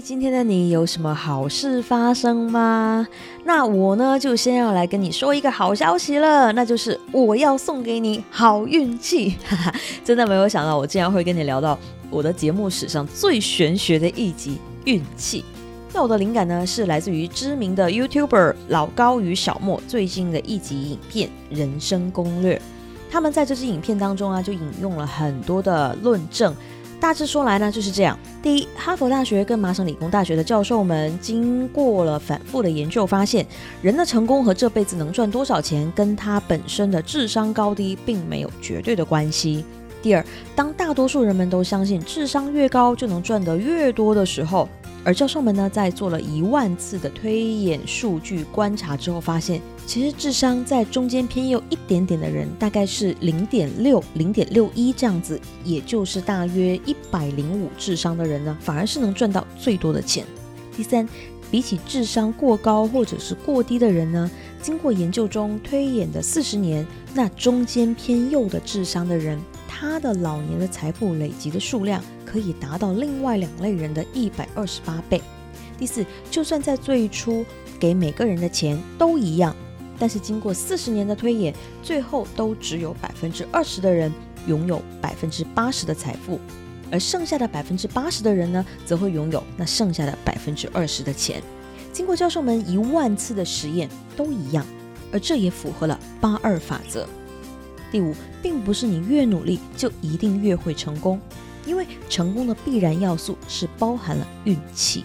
今天的你有什么好事发生吗？那我呢，就先要来跟你说一个好消息了，那就是我要送给你好运气。哈哈，真的没有想到，我竟然会跟你聊到我的节目史上最玄学的一集运气。那我的灵感呢，是来自于知名的 YouTuber 老高与小莫最近的一集影片《人生攻略》。他们在这支影片当中啊，就引用了很多的论证。大致说来呢，就是这样。第一，哈佛大学跟麻省理工大学的教授们经过了反复的研究，发现人的成功和这辈子能赚多少钱，跟他本身的智商高低并没有绝对的关系。第二，当大多数人们都相信智商越高就能赚得越多的时候，而教授们呢，在做了一万次的推演数据观察之后，发现其实智商在中间偏右一点点的人，大概是零点六、零点六一这样子，也就是大约一百零五智商的人呢，反而是能赚到最多的钱。第三，比起智商过高或者是过低的人呢，经过研究中推演的四十年，那中间偏右的智商的人，他的老年的财富累积的数量。可以达到另外两类人的一百二十八倍。第四，就算在最初给每个人的钱都一样，但是经过四十年的推演，最后都只有百分之二十的人拥有百分之八十的财富，而剩下的百分之八十的人呢，则会拥有那剩下的百分之二十的钱。经过教授们一万次的实验都一样，而这也符合了八二法则。第五，并不是你越努力就一定越会成功。因为成功的必然要素是包含了运气。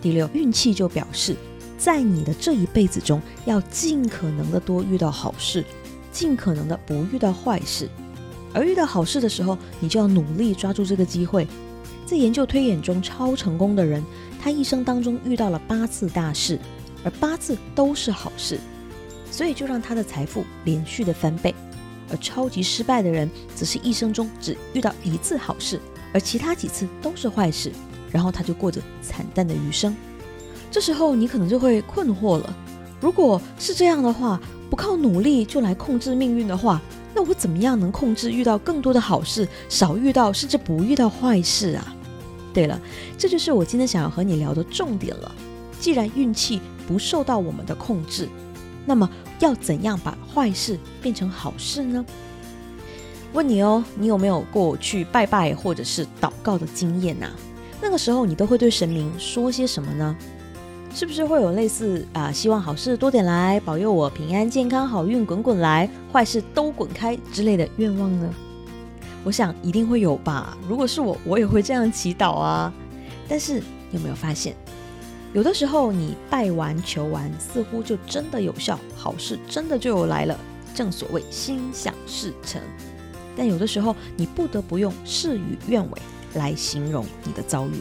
第六，运气就表示在你的这一辈子中，要尽可能的多遇到好事，尽可能的不遇到坏事。而遇到好事的时候，你就要努力抓住这个机会。在研究推演中超成功的人，他一生当中遇到了八次大事，而八次都是好事，所以就让他的财富连续的翻倍。而超级失败的人，则是一生中只遇到一次好事，而其他几次都是坏事，然后他就过着惨淡的余生。这时候你可能就会困惑了：如果是这样的话，不靠努力就来控制命运的话，那我怎么样能控制遇到更多的好事，少遇到甚至不遇到坏事啊？对了，这就是我今天想要和你聊的重点了。既然运气不受到我们的控制，那么。要怎样把坏事变成好事呢？问你哦，你有没有过去拜拜或者是祷告的经验呐？那个时候你都会对神明说些什么呢？是不是会有类似啊，希望好事多点来，保佑我平安健康，好运滚滚来，坏事都滚开之类的愿望呢？我想一定会有吧。如果是我，我也会这样祈祷啊。但是有没有发现？有的时候你拜完求完，似乎就真的有效，好事真的就来了。正所谓心想事成。但有的时候你不得不用事与愿违来形容你的遭遇，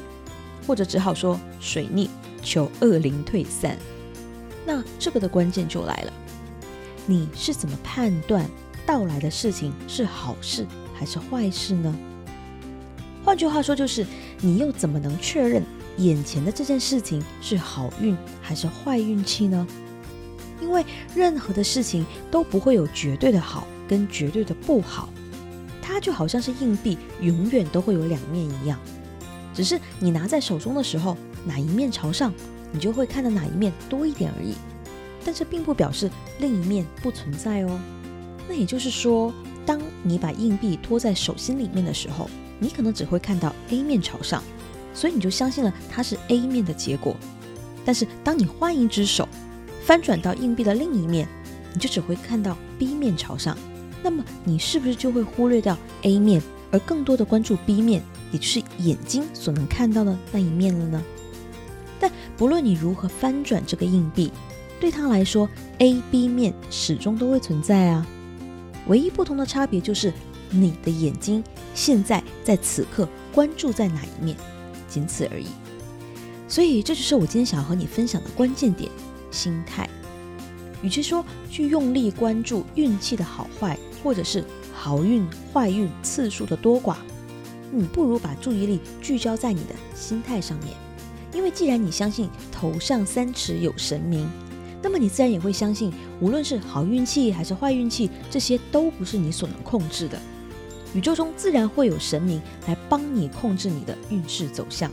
或者只好说水逆，求恶灵退散。那这个的关键就来了，你是怎么判断到来的事情是好事还是坏事呢？换句话说，就是你又怎么能确认？眼前的这件事情是好运还是坏运气呢？因为任何的事情都不会有绝对的好跟绝对的不好，它就好像是硬币，永远都会有两面一样。只是你拿在手中的时候，哪一面朝上，你就会看到哪一面多一点而已。但这并不表示另一面不存在哦。那也就是说，当你把硬币托在手心里面的时候，你可能只会看到 A 面朝上。所以你就相信了它是 A 面的结果，但是当你换一只手，翻转到硬币的另一面，你就只会看到 B 面朝上。那么你是不是就会忽略掉 A 面，而更多的关注 B 面，也就是眼睛所能看到的那一面了呢？但不论你如何翻转这个硬币，对他来说，A、B 面始终都会存在啊。唯一不同的差别就是你的眼睛现在在此刻关注在哪一面。仅此而已，所以这就是我今天想要和你分享的关键点——心态。与其说去用力关注运气的好坏，或者是好运坏运次数的多寡，你不如把注意力聚焦在你的心态上面。因为既然你相信头上三尺有神明，那么你自然也会相信，无论是好运气还是坏运气，这些都不是你所能控制的。宇宙中自然会有神明来帮你控制你的运势走向。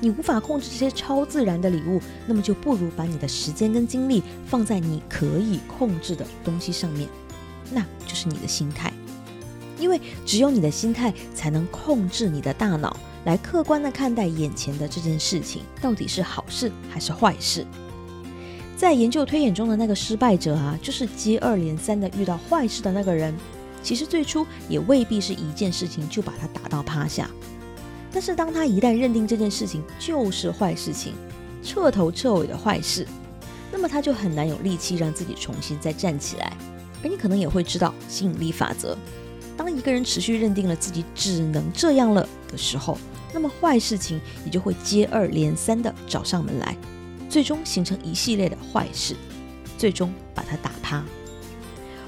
你无法控制这些超自然的礼物，那么就不如把你的时间跟精力放在你可以控制的东西上面，那就是你的心态。因为只有你的心态才能控制你的大脑，来客观的看待眼前的这件事情到底是好事还是坏事。在研究推演中的那个失败者啊，就是接二连三的遇到坏事的那个人。其实最初也未必是一件事情就把他打到趴下，但是当他一旦认定这件事情就是坏事情，彻头彻尾的坏事，那么他就很难有力气让自己重新再站起来。而你可能也会知道吸引力法则。当一个人持续认定了自己只能这样了的时候，那么坏事情也就会接二连三的找上门来，最终形成一系列的坏事，最终把他打趴。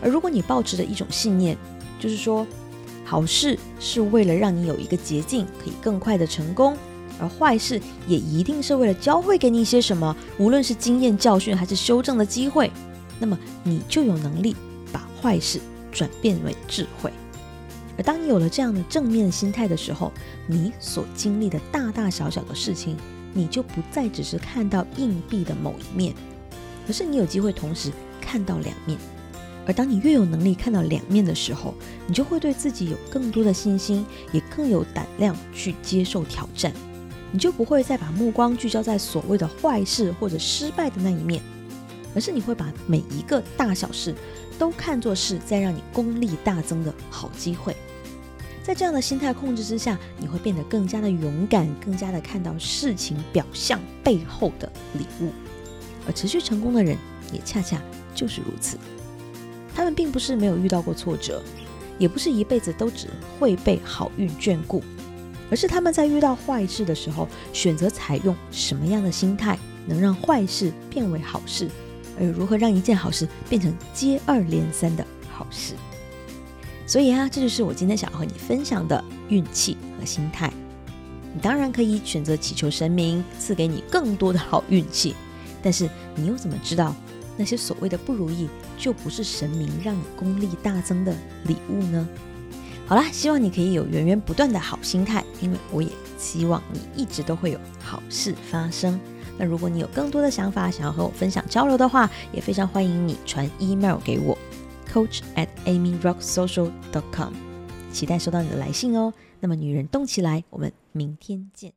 而如果你抱持着一种信念，就是说好事是为了让你有一个捷径，可以更快的成功，而坏事也一定是为了教会给你一些什么，无论是经验教训还是修正的机会，那么你就有能力把坏事转变为智慧。而当你有了这样的正面心态的时候，你所经历的大大小小的事情，你就不再只是看到硬币的某一面，而是你有机会同时看到两面。而当你越有能力看到两面的时候，你就会对自己有更多的信心，也更有胆量去接受挑战。你就不会再把目光聚焦在所谓的坏事或者失败的那一面，而是你会把每一个大小事都看作是在让你功力大增的好机会。在这样的心态控制之下，你会变得更加的勇敢，更加的看到事情表象背后的礼物。而持续成功的人也恰恰就是如此。他们并不是没有遇到过挫折，也不是一辈子都只会被好运眷顾，而是他们在遇到坏事的时候，选择采用什么样的心态，能让坏事变为好事，而如何让一件好事变成接二连三的好事。所以啊，这就是我今天想要和你分享的运气和心态。你当然可以选择祈求神明赐给你更多的好运气，但是你又怎么知道那些所谓的不如意就不是神明让你功力大增的礼物呢？好啦，希望你可以有源源不断的好心态，因为我也希望你一直都会有好事发生。那如果你有更多的想法想要和我分享交流的话，也非常欢迎你传 email 给我。coach at amyrocksocial.com，期待收到你的来信哦。那么，女人动起来，我们明天见。